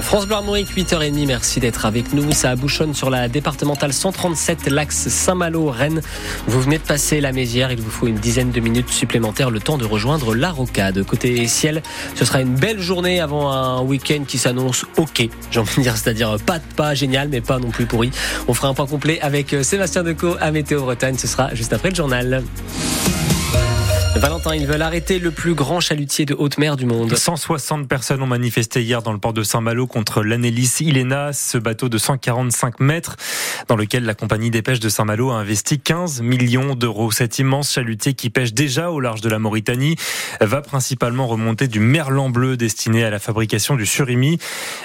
France Bleu Armorique, 8h30, merci d'être avec nous. Ça bouchonne sur la départementale 137, l'axe Saint-Malo-Rennes. Vous venez de passer la Mézière, il vous faut une dizaine de minutes supplémentaires, le temps de rejoindre la rocade. Côté ciel, ce sera une belle journée avant un week-end qui s'annonce ok, j'ai envie de dire, c'est-à-dire pas, pas génial, mais pas non plus pourri. On fera un point complet avec euh, Sébastien Decaux à Météo Bretagne, ce sera juste après le journal. Valentin, ils veulent arrêter le plus grand chalutier de haute mer du monde. 160 personnes ont manifesté hier dans le port de Saint-Malo contre l'Anélis Ilena, ce bateau de 145 mètres dans lequel la compagnie des pêches de Saint-Malo a investi 15 millions d'euros. Cet immense chalutier qui pêche déjà au large de la Mauritanie va principalement remonter du merlan bleu destiné à la fabrication du surimi.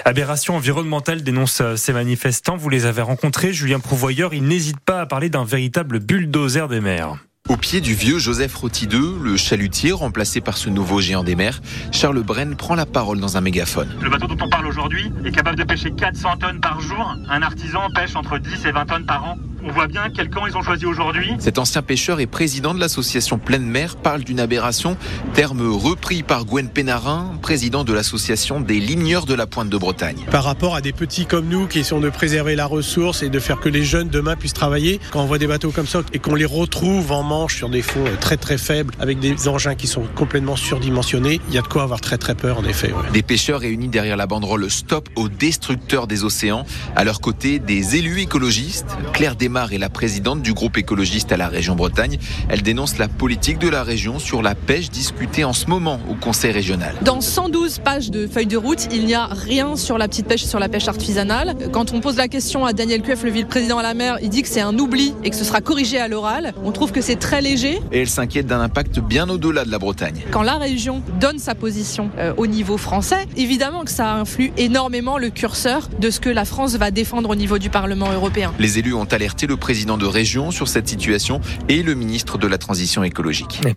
Aberration environnementale dénonce ces manifestants. Vous les avez rencontrés, Julien Prouvoyeur. Il n'hésite pas à parler d'un véritable bulldozer des mers. Au pied du vieux Joseph Roti II, le chalutier remplacé par ce nouveau géant des mers, Charles Brenn prend la parole dans un mégaphone. Le bateau dont on parle aujourd'hui est capable de pêcher 400 tonnes par jour. Un artisan pêche entre 10 et 20 tonnes par an. On voit bien quel camp ils ont choisi aujourd'hui. Cet ancien pêcheur et président de l'association Pleine Mer parle d'une aberration, terme repris par Gwen Pénarin, président de l'association des ligneurs de la pointe de Bretagne. Par rapport à des petits comme nous qui sont de préserver la ressource et de faire que les jeunes demain puissent travailler, quand on voit des bateaux comme ça et qu'on les retrouve en manche sur des fonds très très faibles avec des engins qui sont complètement surdimensionnés, il y a de quoi avoir très très peur en effet. Ouais. Des pêcheurs réunis derrière la banderole Stop aux destructeurs des océans. À leur côté, des élus écologistes. Claire Est la présidente du groupe écologiste à la région Bretagne. Elle dénonce la politique de la région sur la pêche discutée en ce moment au Conseil régional. Dans 112 pages de feuilles de route, il n'y a rien sur la petite pêche et sur la pêche artisanale. Quand on pose la question à Daniel Cueff, le vice-président à la mer, il dit que c'est un oubli et que ce sera corrigé à l'oral. On trouve que c'est très léger. Et elle s'inquiète d'un impact bien au-delà de la Bretagne. Quand la région donne sa position euh, au niveau français, évidemment que ça influe énormément le curseur de ce que la France va défendre au niveau du Parlement européen. Les élus ont alerté le président de région sur cette situation et le ministre de la Transition écologique. Et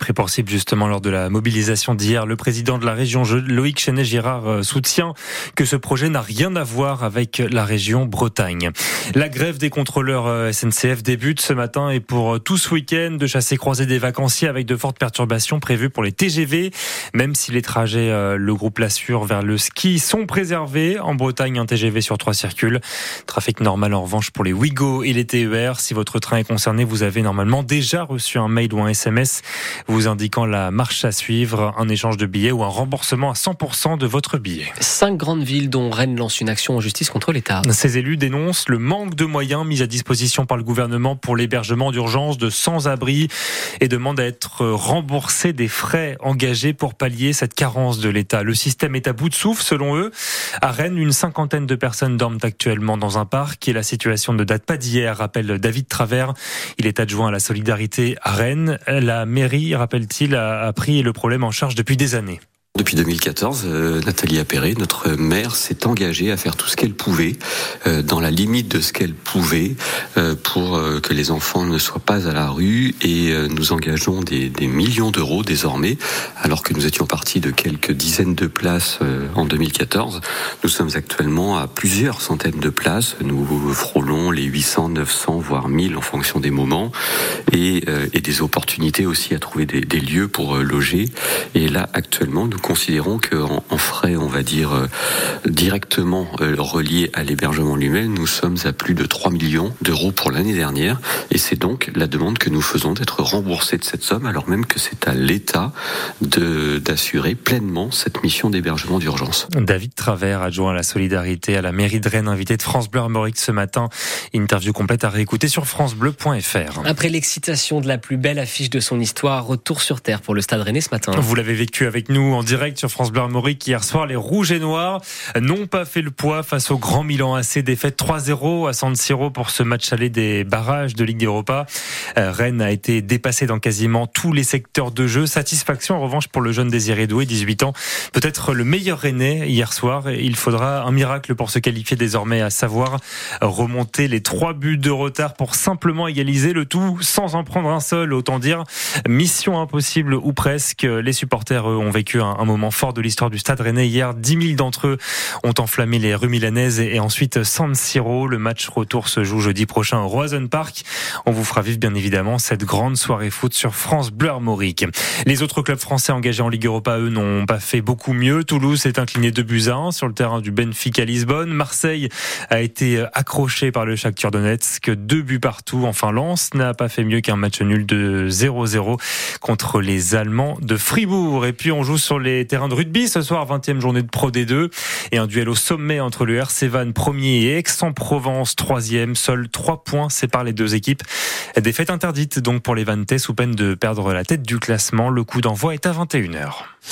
justement lors de la mobilisation d'hier, le président de la région, Loïc Chenet-Girard, euh, soutient que ce projet n'a rien à voir avec la région Bretagne. La grève des contrôleurs euh, SNCF débute ce matin et pour euh, tout ce week-end de chasser croisés des vacanciers avec de fortes perturbations prévues pour les TGV. Même si les trajets, le groupe l'assure, vers le ski sont préservés. En Bretagne, un TGV sur trois circule. Trafic normal en revanche pour les Wigo et les TER. Si votre train est concerné, vous avez normalement déjà reçu un mail ou un SMS vous indiquant la marche à suivre, un échange de billets ou un remboursement à 100% de votre billet. Cinq grandes villes dont Rennes lance une action en justice contre l'État. Ces élus dénoncent le manque de moyens mis à disposition par le gouvernement pour l'hébergement d'urgence de sans-abri et demandent à être remboursés des frais engagés pour pallier cette carence de l'État. Le système est à bout de souffle selon eux. À Rennes, une cinquantaine de personnes dorment actuellement dans un parc et la situation ne date pas d'hier, rappelle David Travers. Il est adjoint à la solidarité à Rennes. La mairie, rappelle-t-il, a pris le problème en charge depuis des années. Depuis 2014, euh, Nathalie Appéré, notre maire, s'est engagée à faire tout ce qu'elle pouvait, euh, dans la limite de ce qu'elle pouvait, euh, pour que les enfants ne soient pas à la rue. Et nous engageons des, millions d'euros désormais, alors que nous étions partis de quelques dizaines de places en 2014. Nous sommes actuellement à plusieurs centaines de places. Nous frôlons les 800, 900, voire 1000 en fonction des moments, et, et des opportunités aussi à trouver des, des lieux pour loger. Et là, actuellement, nous considérons qu'en en frais, on va dire, euh, directement euh, reliés à l'hébergement lui-même, nous sommes à plus de 3 millions d'euros pour l'année dernière. Et c'est donc la demande que nous faisons d'être remboursés de cette somme, alors même que c'est à l'État d'assurer pleinement cette mission d'hébergement d'urgence. David Travers, adjoint à la solidarité à la mairie de Rennes, invité de France Bleu Armorique ce matin. Interview complète à réécouter sur francebleu.fr. Après l'excitation de la plus belle affiche de son histoire, retour sur Terre pour le Stade Rennais ce matin. Vous l'avez vécu avec nous en direct direct sur France Bleu Armorique hier soir. Les Rouges et Noirs n'ont pas fait le poids face au Grand Milan AC. Défaite 3-0 à San Siro pour ce match aller des barrages de Ligue Europa. Euh, Rennes a été dépassé dans quasiment tous les secteurs de jeu. Satisfaction en revanche pour le jeune Désiré Doué, 18 ans. Peut-être le meilleur Rennais hier soir. Il faudra un miracle pour se qualifier désormais, à savoir remonter les trois buts de retard pour simplement égaliser le tout sans en prendre un seul. Autant dire mission impossible ou presque. Les supporters ont vécu un moment fort de l'histoire du Stade Rennais hier. 10 000 d'entre eux ont enflammé les rues milanaises et ensuite San Siro. Le match retour se joue jeudi prochain au Roison Park. On vous fera vivre bien évidemment cette grande soirée foot sur France Bleu Armorique. Les autres clubs français engagés en Ligue Europa, eux, n'ont pas fait beaucoup mieux. Toulouse s'est incliné 2 buts à 1 sur le terrain du Benfica Lisbonne. Marseille a été accroché par le Shakhtar Donetsk. Deux buts partout. Enfin, Lens n'a pas fait mieux qu'un match nul de 0-0 contre les Allemands de Fribourg. Et puis, on joue sur les terrains de rugby ce soir, 20e journée de Pro D2 et un duel au sommet entre le RC Van premier et Aix-en-Provence troisième. Seuls trois points séparent les deux équipes. Défaite interdite donc pour les Vantais sous peine de perdre la tête du classement. Le coup d'envoi est à 21h.